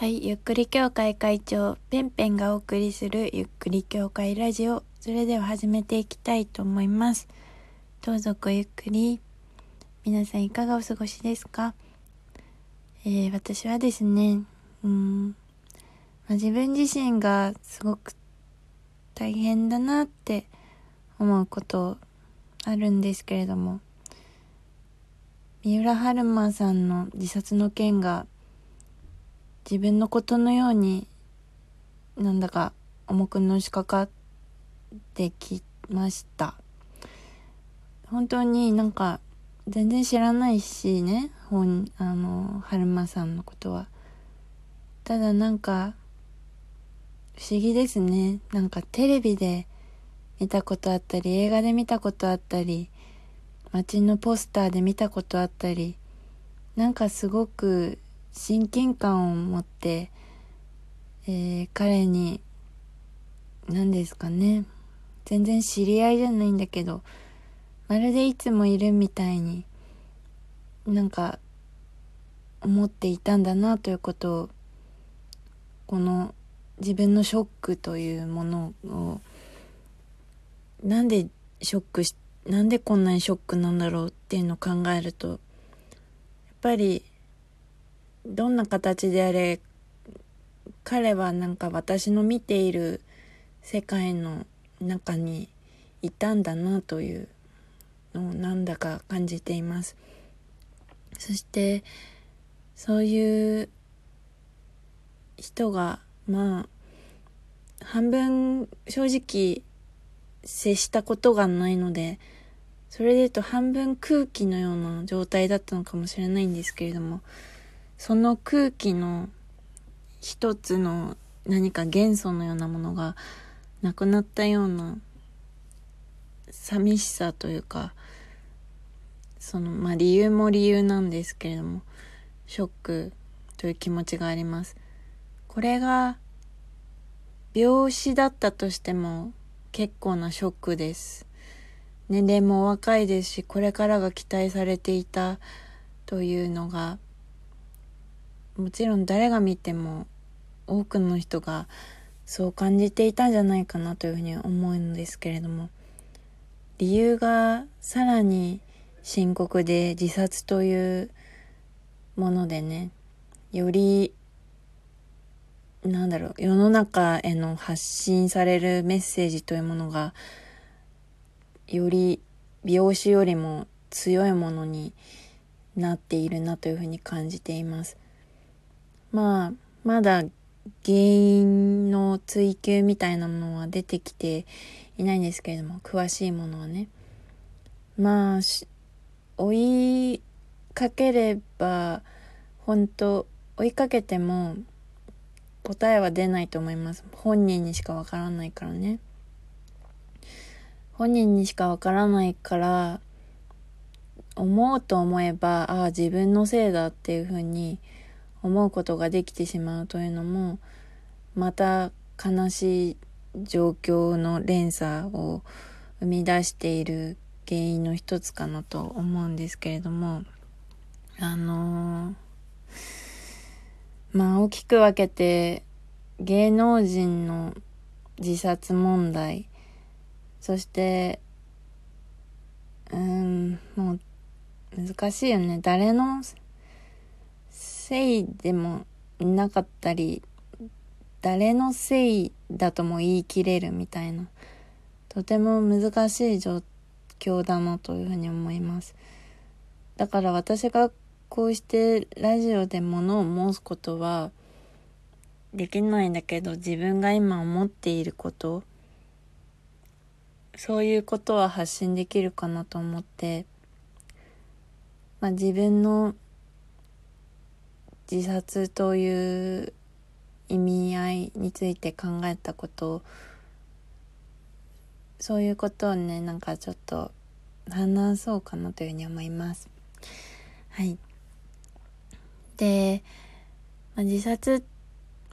はい、ゆっくり協会会長、ペンペンがお送りするゆっくり協会ラジオ。それでは始めていきたいと思います。どうぞごゆっくり。皆さんいかがお過ごしですか？えー、私はですね、うん、ま、自分自身がすごく大変だなって思うことあるんですけれども、三浦春馬さんの自殺の件が自分のことのようになんだか重くのしかかってきました。本当になんか全然知らないしね本あの春馬さんのことは。ただなんか不思議ですね。なんかテレビで見たことあったり映画で見たことあったり街のポスターで見たことあったりなんかすごく親近感を持って、えー、彼に何ですかね。全然知り合いじゃないんだけどまるでいつもいるみたいになんか思っていたんだなということをこの自分のショックというものをなんでショックしなんでこんなにショックなんだろうっていうのを考えるとやっぱりどんな形であれ彼はなんか私の見ている世界の中にいたんだなというのをなんだか感じています。そしてそういう人がまあ半分正直接したことがないのでそれで言うと半分空気のような状態だったのかもしれないんですけれどもその空気の一つの何か元素のようなものがなくなったような寂しさというかそのまあ理由も理由なんですけれどもショックという気持ちがあります。これが病死だったとしても結構なショックです。年齢も若いですしこれからが期待されていたというのがもちろん誰が見ても多くの人がそう感じていたんじゃないかなというふうに思うんですけれども理由がさらに深刻で自殺というものでねよりなんだろう世の中への発信されるメッセージというものがより美容師よりも強いものになっているなというふうに感じています。まあまだ原因の追求みたいなものは出てきていないんですけれども詳しいものはね。まあ追いかければ本当追いかけても答えは出ないと思います。本人にしかわからないからね。本人にしかわからないから思うと思えばああ自分のせいだっていうふうに思うことができてしまうというのもまた悲しい状況の連鎖を生み出している原因の一つかなと思うんですけれどもあのー、まあ大きく分けて芸能人の自殺問題そしてうんもう難しいよね。誰のせいでもなかったり誰のせいだとも言い切れるみたいなとても難しい状況だなというふうに思います。だから私がこうしてラジオで物を申すことはできないんだけど自分が今思っていることそういうことは発信できるかなと思ってまあ自分の自殺という意味合いについて考えたことそういうことをねなんかちょっと話そうかなというふうに思います。はい。で、まあ、自殺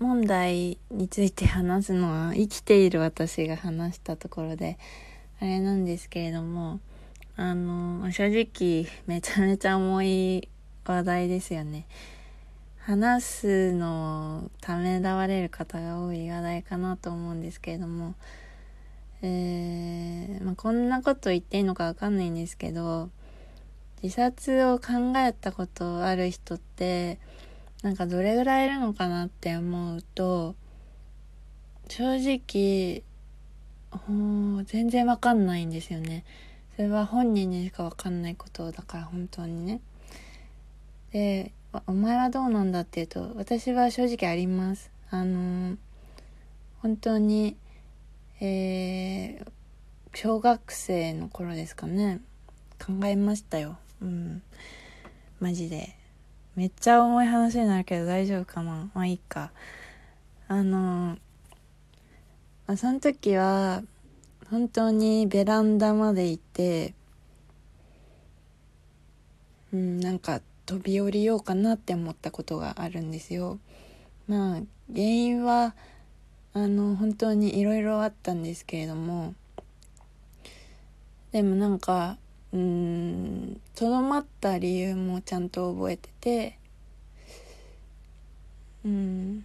問題について話すのは生きている私が話したところであれなんですけれどもあの正直めちゃめちゃ重い話題ですよね。話すのをためらわれる方が多い話題かなと思うんですけれども、えー、まあ、こんなこと言っていいのかわかんないんですけど、自殺を考えたことある人って、なんかどれぐらいいるのかなって思うと、正直、全然わかんないんですよね。それは本人にしかわかんないことだから本当にね。で、お前はどうなんだっていうと、私は正直あります。あの本当に、えー、小学生の頃ですかね。考えましたよ。うん。マジで。めっちゃ重い話になるけど大丈夫かなまあいいか。あのまあ、その時は、本当にベランダまで行って、うん、なんか飛び降りようかなって思ったことがあるんですよ。まあ、原因は、あの、本当にいろいろあったんですけれども、でもなんか、うん、とどまった理由もちゃんと覚えてて、うん、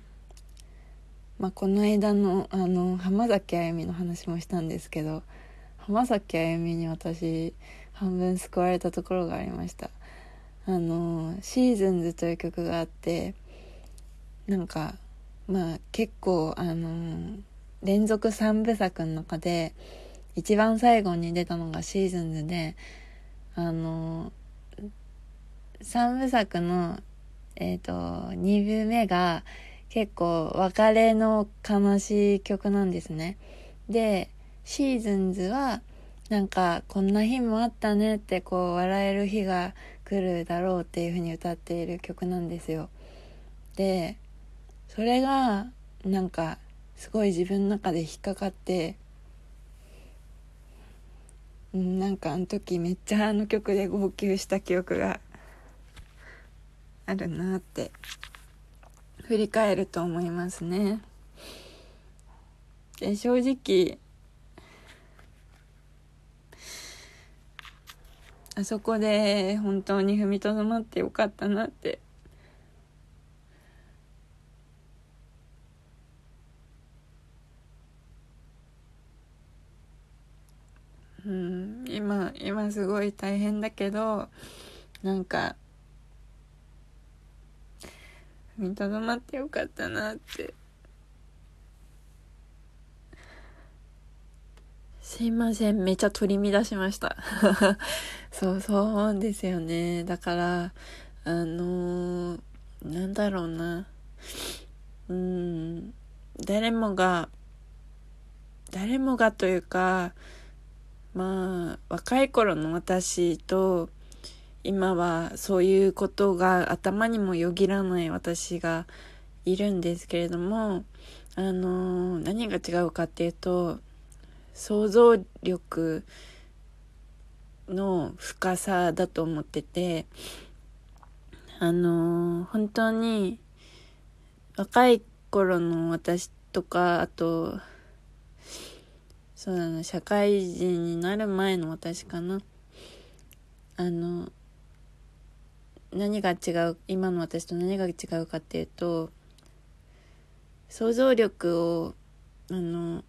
まあ、この間のあの浜崎あゆみの話もしたんですけど浜崎あゆみに私半分救われたところがありましたあの「シーズンズという曲があってなんかまあ結構あの連続3部作の中で一番最後に出たのがシーズンズであの3部作のえっ、ー、と2部目が結構別れの悲しい曲なんですね。で、シーズンズはなんかこんな日もあったねってこう笑える日が来るだろうっていう風に歌っている曲なんですよ。で、それがなんかすごい自分の中で引っかかって、なんかあの時めっちゃあの曲で号泣した記憶があるなって振り返ると思いますね。で正直あそこで本当に踏みとどまってよかったなって。うん今今すごい大変だけどなんか踏みとどまってよかったなって。すいません。めちゃ取り乱しました。そうそうですよね。だからあのー、なんだろうな。うん。誰もが誰もがというかまあ若い頃の私と今はそういうことが頭にもよぎらない私がいるんですけれどもあの何が違うかっていうと想像力の深さだと思っててあの本当に若い頃の私とかあとそうだな社会人になる前の私かな。あの何が違う今の私と何が違うかっていうと想像力をあの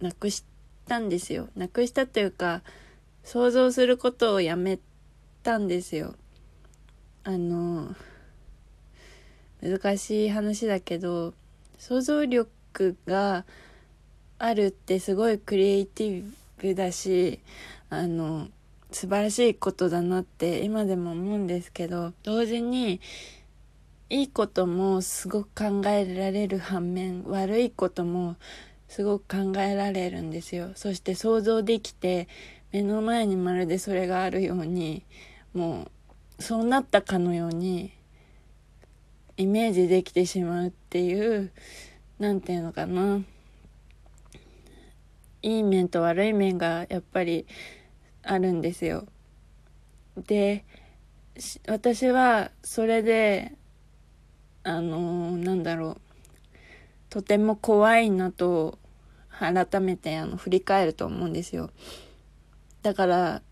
なくしたんですよ。なくしたというか想像することをやめたんですよ。あの難しい話だけど想像力があるってすごいクリエイティブだしあの素晴らしいことだなって今でも思うんですけど同時にいいこともすごく考えられる反面悪いこともすごく考えられるんですよ。そして想像できて目の前にまるでそれがあるようにもうそうなったかのようにイメージできてしまうっていう何て言うのかな。いい面と悪い面がやっぱりあるんですよ。で私はそれであのー、なんだろう。とても怖いなと改めてあの振り返ると思うんですよ。だから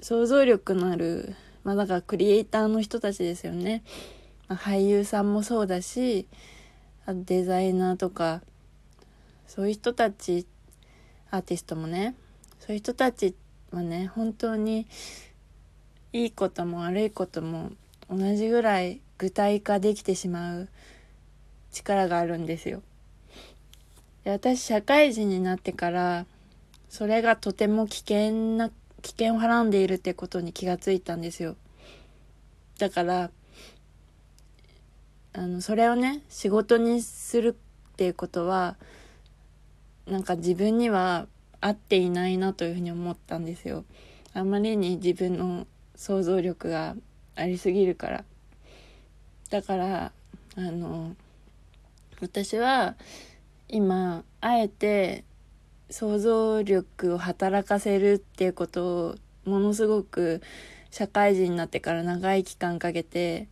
想像力のあるまあだからクリエイターの人たちですよね。ま俳優さんもそうだしデザイナーとかそういう人たちアーティストもねそういう人たちはね本当にいいことも悪いことも同じぐらい具体化できてしまう力があるんですよ。私社会人になってからそれがとても危険な危険をはらんでいるってことに気がついたんですよ。だからあのそれをね仕事にするっていうことはなんか自分には合っていないなというふうに思ったんですよ。あまりに自分の想像力がありすぎるから。だからあの私は今あえて想像力を働かせるっていうことをものすごく社会人になってから長い期間かけて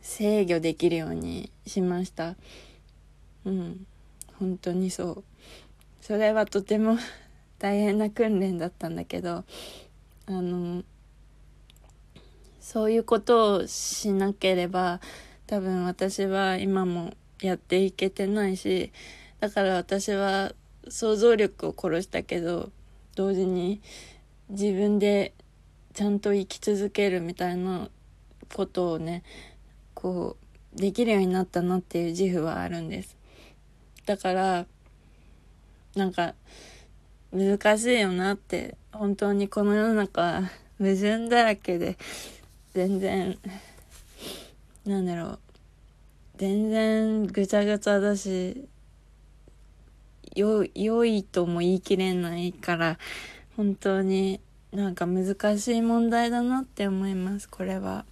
制御できるようにしました。うん。本当にそう。それはとても 大変な訓練だったんだけどあのそういうことをしなければ多分私は今もやっていけてないしだから私は想像力を殺したけど同時に自分でちゃんと生き続けるみたいなことをねこうできるようになったなっていう自負はあるんです。だからなんか難しいよなって本当にこの世の中は 矛盾だらけで全然なんだろう全然ぐちゃぐちゃだしよ良いとも言い切れないから本当になんか難しい問題だなって思いますこれは。